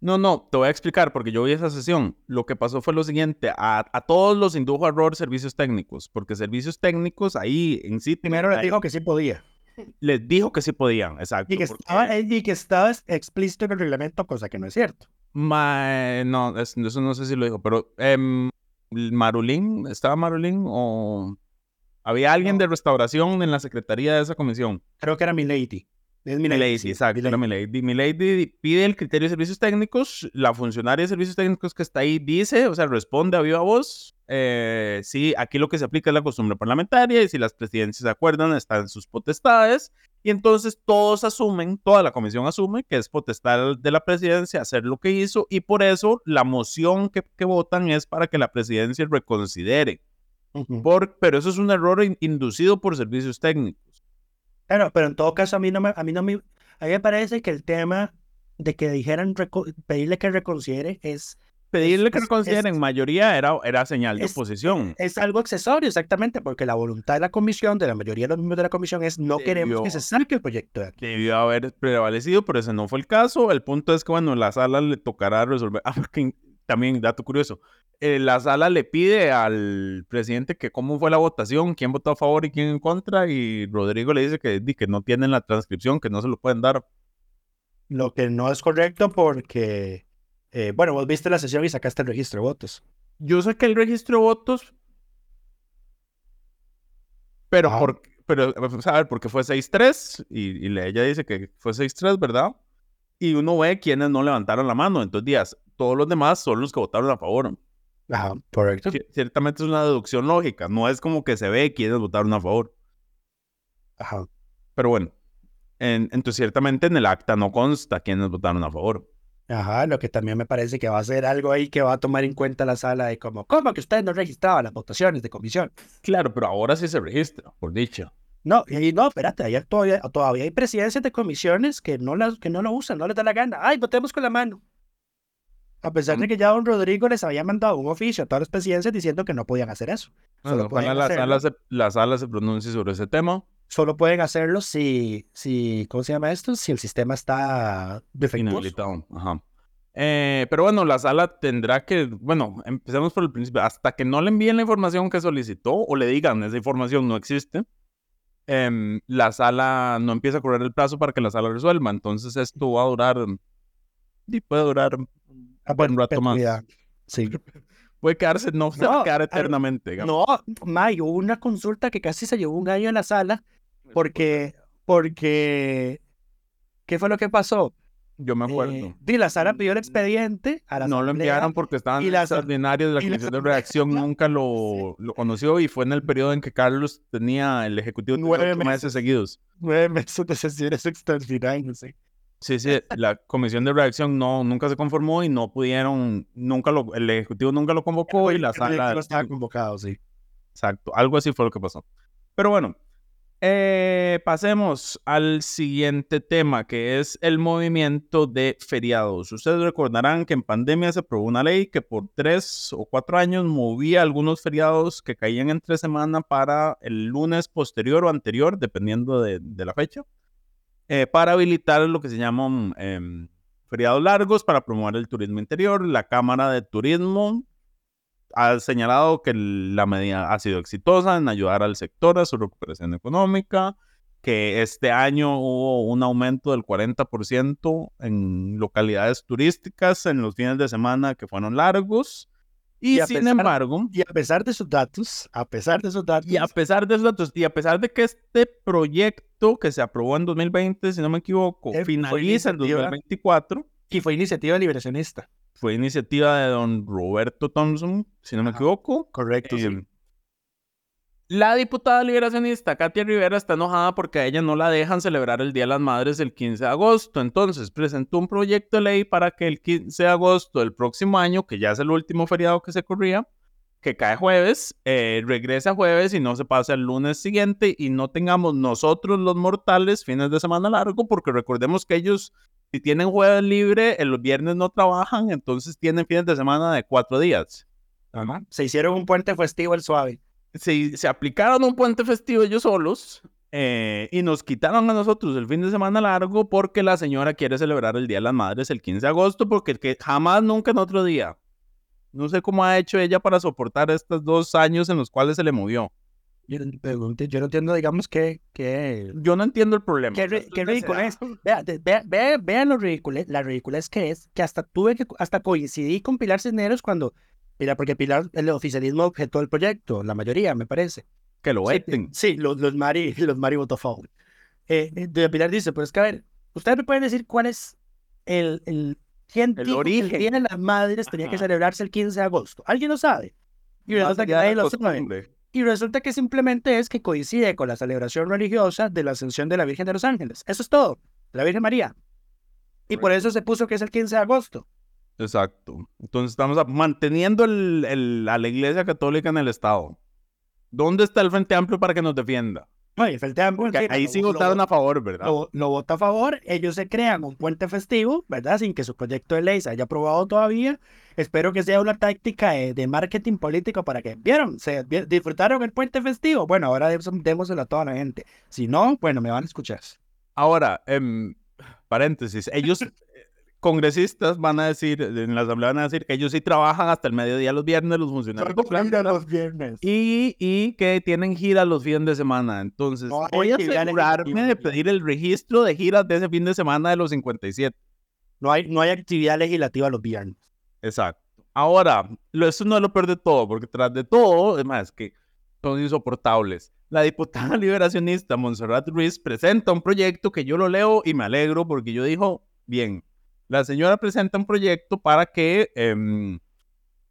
F: No, no, te voy a explicar porque yo vi esa sesión. Lo que pasó fue lo siguiente, a, a todos los indujo a error servicios técnicos, porque servicios técnicos ahí en sí
E: Primero les dijo que sí podía.
F: les dijo que sí podían, exacto.
E: Y que,
F: porque-
E: estaba, eh, y que estaba explícito en el reglamento, cosa que no es cierto.
F: Ma- no, es- eso no sé si lo dijo, pero em, Marulín, ¿estaba Marulín o había alguien
E: No.
F: de restauración en la secretaría de esa comisión?
E: Creo que era mi lady. Es mi
F: Milady,
E: sí,
F: exacto,
E: Milady.
F: Milady. Pide el criterio de servicios técnicos, la funcionaria de servicios técnicos que está ahí dice, o sea, responde a viva voz, eh, sí, aquí lo que se aplica es la costumbre parlamentaria y si las presidencias se acuerdan están sus potestades y entonces todos asumen, toda la comisión asume que es potestad de la presidencia hacer lo que hizo y por eso la moción que, que votan es para que la presidencia reconsidere.
E: Ujú.
F: Por, pero eso es un error in- inducido por servicios técnicos.
E: Claro, pero en todo caso, a mí no me, a mí no me, a mí me parece que el tema de que dijeran pedirle que reconsidere es,
F: Pedirle que reconsideren
E: es-
F: mayoría era, era señal de
E: es-
F: oposición.
E: es algo accesorio, exactamente, porque la voluntad de la comisión, de la mayoría de los miembros de la comisión, es no queremos que se saque el proyecto de aquí.
F: Debió haber prevalecido, pero ese no fue el caso. El punto es que, bueno, la sala le tocará resolver. Ah, porque también, dato curioso, eh, la sala le pide al presidente que cómo fue la votación, quién votó a favor y quién en contra, y Rodrigo le dice que, no tienen la transcripción, que no se lo pueden dar.
E: Lo que no es correcto porque, eh, bueno, vos viste la sesión y sacaste el registro de votos.
F: Yo sé que el registro de votos, pero,
E: Ajá.
F: por, pero vamos a ver, porque fue 6-3, y, y ella dice que fue 6-3, ¿verdad? Y uno ve quienes no levantaron la mano. Entonces, días, todos los demás son los que votaron a favor.
E: Ajá, correcto.
F: Ci- Ciertamente es una deducción lógica, no es como que se ve quiénes votaron a favor.
E: Ajá.
F: Pero bueno, en- entonces ciertamente en el acta no consta quiénes votaron a favor.
E: Ajá, lo que también me parece que va a ser algo ahí que va a tomar en cuenta la sala de como, ¿cómo que usted no registraba las votaciones de comisión?
F: Claro, pero ahora sí se registra, por dicho.
E: No, y no, espérate, ayer todavía, todavía hay presidencias de comisiones que no, las, que no lo usan, no les da la gana. Ay, votemos con la mano. A pesar de que ya don Rodrigo les había mandado un oficio a todas las presidencias diciendo que no podían hacer eso.
F: Bueno,
E: Solo pueden
F: ojalá la
E: hacerlo.
F: sala, se, la sala se pronuncie sobre ese tema.
E: Solo pueden hacerlo si, si, ¿cómo se llama esto? Si el sistema está defectuoso.
F: Ajá. Eh, pero bueno, la sala tendrá que, bueno, empecemos por el principio. Hasta que no le envíen la información que solicitó o le digan esa información no existe, em, la sala no empieza a correr el plazo para que la sala resuelva. Entonces esto va a durar, y puede durar
E: Ah,
F: buen rato más.
E: Sí.
F: puede quedarse, no se va a quedar eternamente.
E: No, May, hubo una consulta que casi se llevó un año en la sala porque, porque, ¿qué fue lo que pasó?
F: Yo me acuerdo.
E: Eh, la Sara pidió el expediente a la
F: No lo enviaron porque estaban y la, extraordinarios de la Comisión de Reacción nunca lo, lo, conoció y fue en el periodo en que Carlos tenía el Ejecutivo nueve meses, seguidos.
E: Nueve meses de sesiones extraordinarias, sí.
F: Sí, sí, la Comisión de Reacción no, nunca se conformó y no pudieron, nunca lo, el Ejecutivo nunca lo convocó y la sala...
E: No estaba convocado, sí.
F: Exacto, algo así fue lo que pasó. Pero bueno, eh, pasemos al siguiente tema, que es el movimiento de feriados. Ustedes recordarán que en pandemia se aprobó una ley que por tres o cuatro años movía algunos feriados que caían entre semana para el lunes posterior o anterior, dependiendo de, la fecha, eh, para habilitar lo que se llaman em, feriados largos para promover el turismo interior. La Cámara de Turismo ha señalado que la medida ha sido exitosa en ayudar al sector a su recuperación económica, que este año hubo un aumento del 40% en localidades turísticas en los fines de semana que fueron largos. Y, sin embargo,
E: y a pesar de sus datos, a pesar de sus datos,
F: y a pesar de sus datos, y a pesar de que este proyecto que se aprobó en 2020, si no me equivoco, finaliza en 2024,
E: y fue iniciativa liberacionista
F: fue iniciativa de don Roberto Thompson, si no me equivoco.
E: Correcto, sí.
F: La diputada liberacionista Katia Rivera está enojada porque a ella no la dejan celebrar el Día de las Madres el 15 de agosto. Entonces presentó un proyecto de ley para que el 15 de agosto del próximo año, que ya es el último feriado que se corría, que cae jueves, eh, regrese a jueves y no se pase al lunes siguiente y no tengamos nosotros los mortales fines de semana largo, porque recordemos que ellos si tienen jueves libre, los viernes no trabajan, entonces tienen fines de semana de cuatro días.
E: Se hicieron un puente festivo el suave.
F: Se, se aplicaron un puente festivo ellos solos eh, y nos quitaron a nosotros el fin de semana largo porque la señora quiere celebrar el Día de las Madres el 15 de agosto porque que jamás, nunca en otro día. No sé cómo ha hecho ella para soportar estos dos años en los cuales se le movió.
E: Yo, yo no entiendo, digamos, que, que...
F: Yo no entiendo el problema.
E: Qué, ridículo es. Vean vea, lo ridículo, la ridícula es que es que hasta tuve que, hasta coincidí con Pilar Cisneros cuando, mira, porque Pilar, el oficialismo objetó el proyecto, la mayoría, me parece.
F: Que lo
E: veten. Sí, los, los Mari, los Mari votó favor. Eh, eh Pilar dice, pues es que a ver, ustedes me pueden decir cuál es el, el, quién
F: el origen.
E: que tiene las madres tenía que celebrarse el 15 de agosto. ¿Alguien lo sabe? Y resulta que nadie lo sabe. Y resulta que simplemente es que coincide con la celebración religiosa de la ascensión de la Virgen de los Ángeles. Eso es todo, la Virgen María. Y por eso se puso que es el 15 de agosto.
F: Exacto. Entonces estamos manteniendo el, a la Iglesia Católica en el Estado. ¿Dónde está el Frente Amplio para que nos defienda?
E: el Frente Amplio.
F: ahí sí votaron a favor, ¿verdad?
E: Lo, lo, vota a favor. Ellos se crean un puente festivo, ¿verdad? Sin que su proyecto de ley se haya aprobado todavía. Espero que sea una táctica de, marketing político para que, ¿vieron? ¿Se disfrutaron el puente festivo? Bueno, ahora démoselo a toda la gente. Si no, bueno, me van a escuchar.
F: Ahora, en paréntesis, ellos, eh, congresistas, van a decir, en la asamblea van a decir que ellos sí trabajan hasta el mediodía los viernes, los funcionarios.
E: los viernes.
F: Y, y que tienen giras los fines de semana. Entonces, voy a asegurarme de pedir el registro de giras de ese fin de semana de los 57.
E: No hay, no hay actividad legislativa los viernes.
F: Exacto. Ahora, eso no es lo peor de todo, porque tras de todo, es más, que son insoportables. La diputada liberacionista Montserrat Ruiz presenta un proyecto que yo lo leo y me alegro porque yo dijo, bien, la señora presenta un proyecto para que em,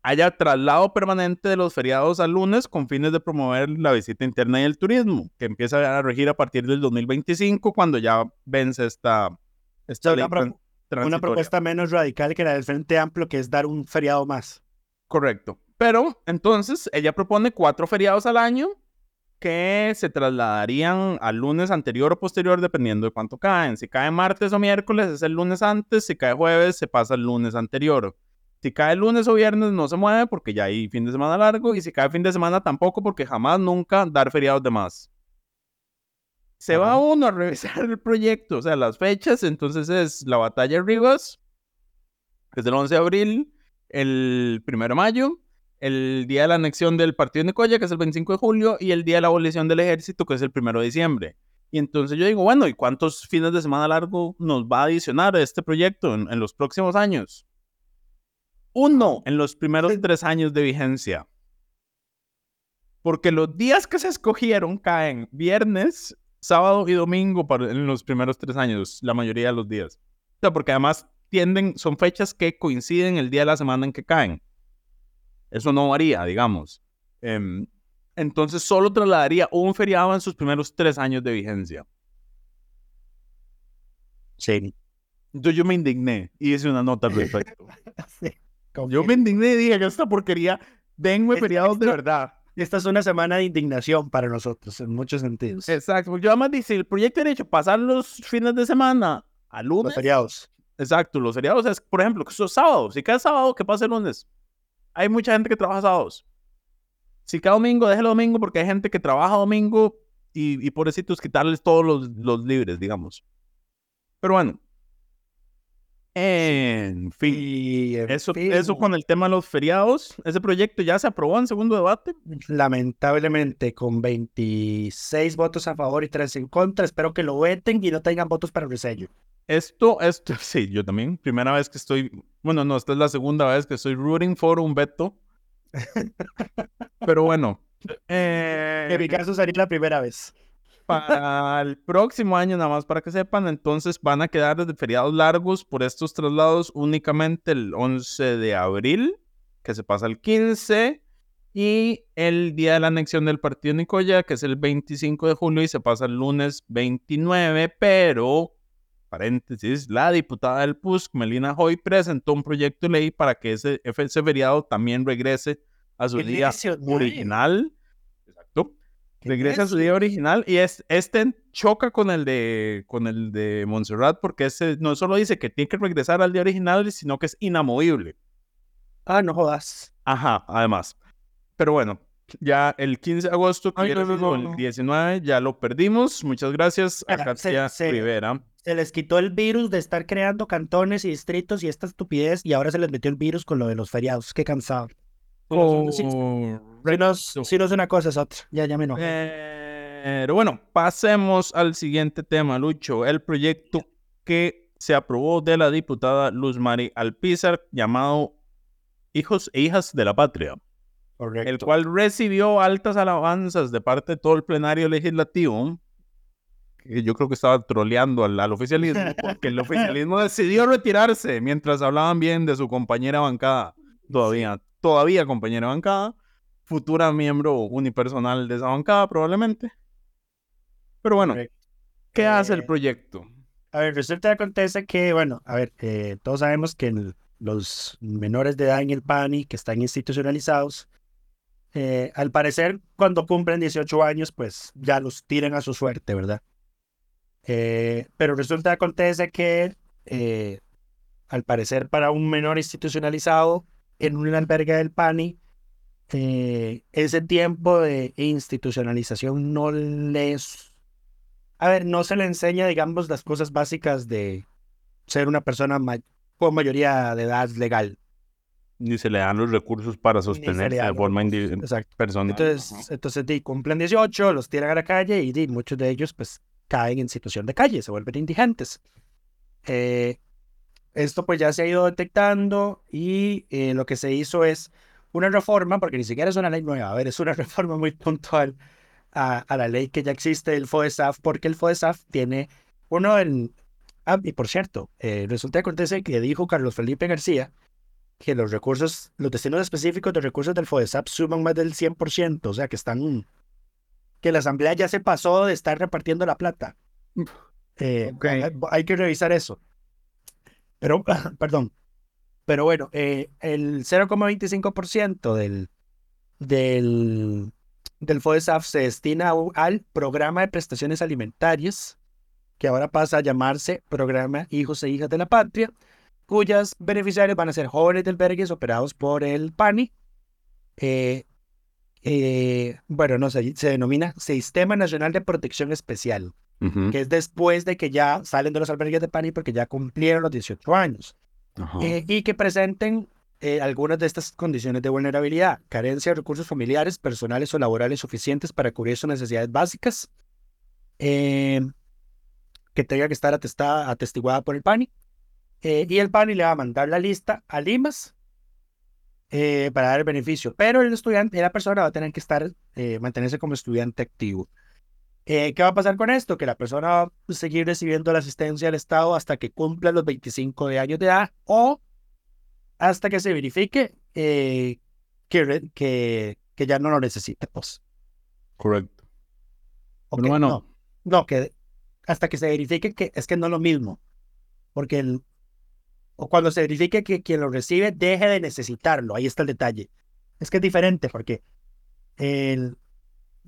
F: haya traslado permanente de los feriados al lunes con fines de promover la visita interna y el turismo, que empieza a regir a partir del 2025 cuando ya vence esta, esta ley.
E: Una propuesta menos radical que la del Frente Amplio, que es dar un feriado más.
F: Correcto. Pero entonces ella propone cuatro feriados al año que se trasladarían al lunes anterior o posterior dependiendo de cuánto caen. Si cae martes o miércoles es el lunes antes, si cae jueves se pasa el lunes anterior. Si cae lunes o viernes no se mueve porque ya hay fin de semana largo y si cae fin de semana tampoco porque jamás nunca dar feriados de más se va uno a revisar el proyecto, o sea, las fechas, entonces es la batalla de Rivas, que es el 11 de abril, el 1 de mayo, el día de la anexión del partido de Nicoya, que es el 25 de julio, y el día de la abolición del ejército, que es el 1 de diciembre. Y entonces yo digo, bueno, ¿y cuántos fines de semana largo nos va a adicionar este proyecto en, en los próximos años? Uno, en los primeros tres años de vigencia. Porque los días que se escogieron caen viernes, sábado y domingo para, en los primeros tres años, la mayoría de los días. O sea, porque además tienden, son fechas que coinciden el día de la semana en que caen. Eso no varía, digamos. Em, entonces solo trasladaría un feriado en sus primeros tres años de vigencia.
E: Sí.
F: Entonces yo me indigné y hice una nota al respecto.
E: Sí,
F: Yo me indigné y dije que esta porquería, denme
E: Es-
F: feriados de verdad.
E: Esta es una semana de indignación para nosotros, en muchos sentidos.
F: Exacto. porque Yo además dice, el proyecto de hecho, pasar los fines de semana a
E: Los
F: lunes.
E: feriados.
F: Exacto, los feriados es, por ejemplo, que esos sábados. Si cada sábado, que pase el lunes. Hay mucha gente que trabaja sábados. Si cada domingo, déjelo domingo porque hay gente que trabaja domingo y, y pobrecitos quitarles todos los, los libres, digamos. Pero bueno. En fin.
E: Y en
F: Eso,
E: fin,
F: eso con el tema de los feriados. Ese proyecto ya se aprobó en segundo debate.
E: lamentablemente con 26 votos a favor y 3 en contra, espero que lo veten y no tengan votos para resello.
F: Esto, esto, sí, yo también. Primera vez que estoy, bueno, no, esta es la segunda vez que estoy rooting for un veto. Pero bueno. eh,
E: En mi caso sería la primera vez.
F: para el próximo año, nada más para que sepan, entonces van a quedar desde feriados largos por estos traslados únicamente el 11 de abril, que se pasa al 15, y el día de la anexión del partido Nicoya, que es el 25 de julio y se pasa el lunes 29, pero, paréntesis, la diputada del PUSC, Melina Hoy, presentó un proyecto de ley para que ese, ese feriado también regrese a su día original. Exacto regresa a su día original y es, este choca con el de con el de Montserrat porque ese no solo dice que tiene que regresar al día original, sino que es inamovible.
E: Ah, no jodas.
F: Ajá, además. Pero bueno, ya el 15 de agosto,
E: Ay, no, no, no,
F: el 19, ya lo perdimos. Muchas gracias a Katia Rivera.
E: Se les quitó el virus de estar creando cantones y distritos y esta estupidez y ahora se les metió el virus con lo de los feriados. Qué cansado.
F: Oh.
E: Si no, es- si no es una cosa, es otra. Ya, ya me enojé.
F: Pero bueno, pasemos al siguiente tema, Lucho. El proyecto que se aprobó de la diputada Luz Mari Alpizar, llamado Hijos e Hijas de la Patria,
E: Correcto.
F: el cual recibió altas alabanzas de parte de todo el plenario legislativo. que Yo creo que estaba troleando al, al oficialismo, porque el oficialismo decidió retirarse mientras hablaban bien de su compañera bancada. Todavía, todavía compañera bancada, futura miembro unipersonal de esa bancada, probablemente. Pero bueno,
E: Correcto.
F: ¿qué hace el
E: Eh,
F: proyecto?
E: A ver, resulta que acontece que, bueno, a ver, eh, todos sabemos que el- los menores de edad en el PANI que están institucionalizados, eh, al parecer, cuando cumplen 18 años, pues ya los tiran a su suerte, ¿verdad? Eh, pero resulta acontece que, eh, al parecer, para un menor institucionalizado en un albergue del PANI, ese tiempo de institucionalización no les a ver, no se le enseña, digamos, las cosas básicas de ser una persona ma- con mayoría de edad legal.
F: Ni se le dan los recursos para sostenerse de forma personal.
E: Entonces,
F: Ajá.
E: entonces di, cumplen 18, los tiran a la calle y di, muchos de ellos pues caen en situación de calle, se vuelven indigentes. Eh, esto pues ya se ha ido detectando y eh, lo que se hizo es una reforma, porque ni siquiera es una ley nueva, a ver, es una reforma muy puntual a, a la ley que ya existe del FODESAF, porque el FODESAF tiene uno en... Ah, y por cierto, eh, resulta que acontece que dijo Carlos Felipe García que los recursos, los destinos específicos de recursos del FODESAP suman más del 100%, o sea que están... que la asamblea ya se pasó de estar repartiendo la plata. Eh,
F: Ok.
E: hay, hay que revisar eso. Pero, perdón. Pero bueno, eh, el 0,25% del, del, del FODESAF se destina al programa de prestaciones alimentarias, que ahora pasa a llamarse Programa Hijos e Hijas de la Patria, cuyas beneficiarios van a ser jóvenes de albergues operados por el PANI. Eh, eh, bueno, no sé, se denomina Sistema Nacional de Protección Especial que es después de que ya salen de los albergues de PANI porque ya cumplieron los 18 años,
F: Ajá.
E: eh, y que presenten eh, algunas de estas condiciones de vulnerabilidad, carencia de recursos familiares, personales o laborales suficientes para cubrir sus necesidades básicas, eh, que tenga que estar atestada, atestiguada por el PANI, eh, y el PANI le va a mandar la lista a Limas eh, para dar el beneficio. Pero el estudiante, la persona va a tener que estar, eh, mantenerse como estudiante activo. Eh, ¿Qué va a pasar con esto? Que la persona va a seguir recibiendo la asistencia del Estado hasta que cumpla los 25 de años de edad o hasta que se verifique que, que, que, ya no lo necesite. Pues.
F: Correcto.
E: Okay, bueno, no, no, que hasta que se verifique que es que no es lo mismo. Porque el, o cuando se verifique que quien lo recibe deje de necesitarlo. Ahí está el detalle. Es que es diferente porque, el,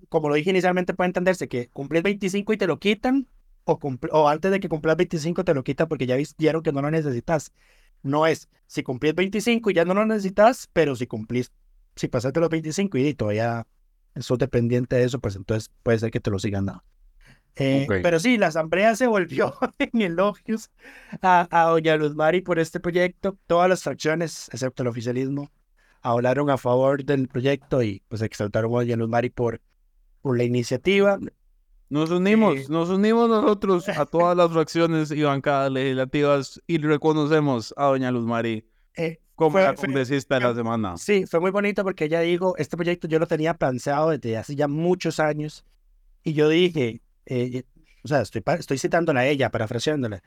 E: como lo dije inicialmente, puede entenderse que cumplís 25 y te lo quitan, o, o antes de que cumplas 25 te lo quitan porque ya vieron que no lo necesitas. No es, si cumplís 25 y ya no lo necesitas, pero si cumplís, si pasaste los 25 y todavía sos dependiente de eso, pues entonces puede ser que te lo sigan dando. Eh, pero sí, la asamblea se volvió en elogios a, a doña Luz Mari por este proyecto. Todas las fracciones, excepto el oficialismo, hablaron a favor del proyecto y pues exaltaron a doña Luz Mari por, por la iniciativa.
F: Nos unimos, eh, nos unimos nosotros a todas las fracciones y bancadas legislativas y reconocemos a doña Luz Mari eh, como la congresista de la semana.
E: Sí, fue muy bonito porque ella dijo, este proyecto yo lo tenía planteado desde hace ya muchos años y yo dije, eh, o sea, estoy, estoy citándola a ella, parafraseándola,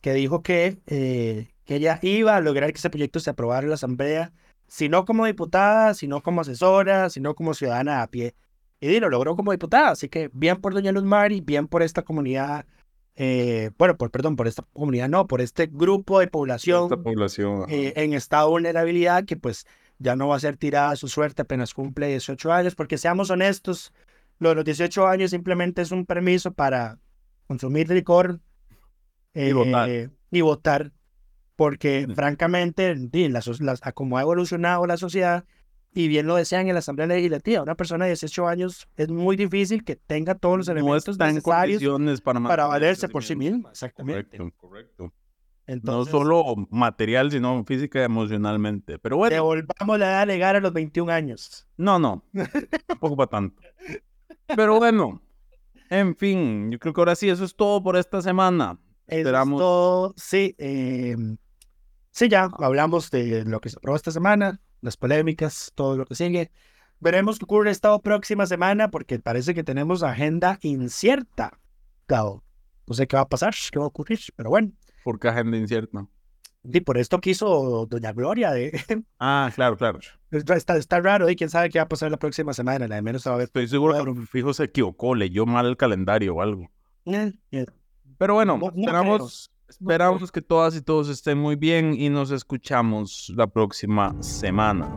E: que dijo que, eh, que ella iba a lograr que ese proyecto se aprobara en la Asamblea, si no como diputada, sino como asesora, sino como ciudadana a pie. Y lo logró como diputada, así que bien por doña Luz Mari, bien por esta comunidad, eh, bueno, por, perdón, por esta comunidad, no, por este grupo de población,
F: población
E: en estado de vulnerabilidad que pues ya no va a ser tirada a su suerte apenas cumple 18 años, porque seamos honestos, lo de los 18 años simplemente es un permiso para consumir licor
F: y, votar.
E: Eh, y votar. Porque, francamente, las, como ha evolucionado la sociedad, y bien lo desean en la Asamblea Legislativa, una persona de 18 años es muy difícil que tenga todos los elementos necesarios
F: para,
E: para valerse por sí. Exactamente.
F: Correcto, correcto. no solo material, sino física y emocionalmente. Pero bueno.
E: Devolvamos la edad legal a los 21 años.
F: No, no. Tampoco para tanto. Pero bueno, en fin, yo creo que ahora sí, eso es todo por esta semana.
E: Esperamos. todo, sí, em, sí, ya hablamos de lo que se aprobó esta semana, las polémicas, todo lo que sigue. Veremos qué ocurre esta próxima semana porque parece que tenemos agenda incierta. Claro, no sé qué va a pasar, qué va a ocurrir, pero bueno.
F: ¿Por qué agenda incierta?
E: Y por esto quiso Doña Gloria. De...
F: Ah, claro, claro.
E: Está, está raro y quién sabe qué va a pasar la próxima semana. La de menos va a ver.
F: Estoy seguro que fijo se equivocó, leyó mal el calendario o algo. Eh, eh. Pero bueno, esperamos, esperamos que todas y todos estén muy bien y nos escuchamos la próxima semana.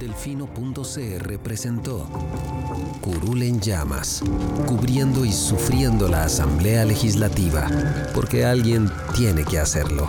D: Delfino.cr presentó Curul en llamas, cubriendo y sufriendo la Asamblea Legislativa, porque alguien tiene que hacerlo.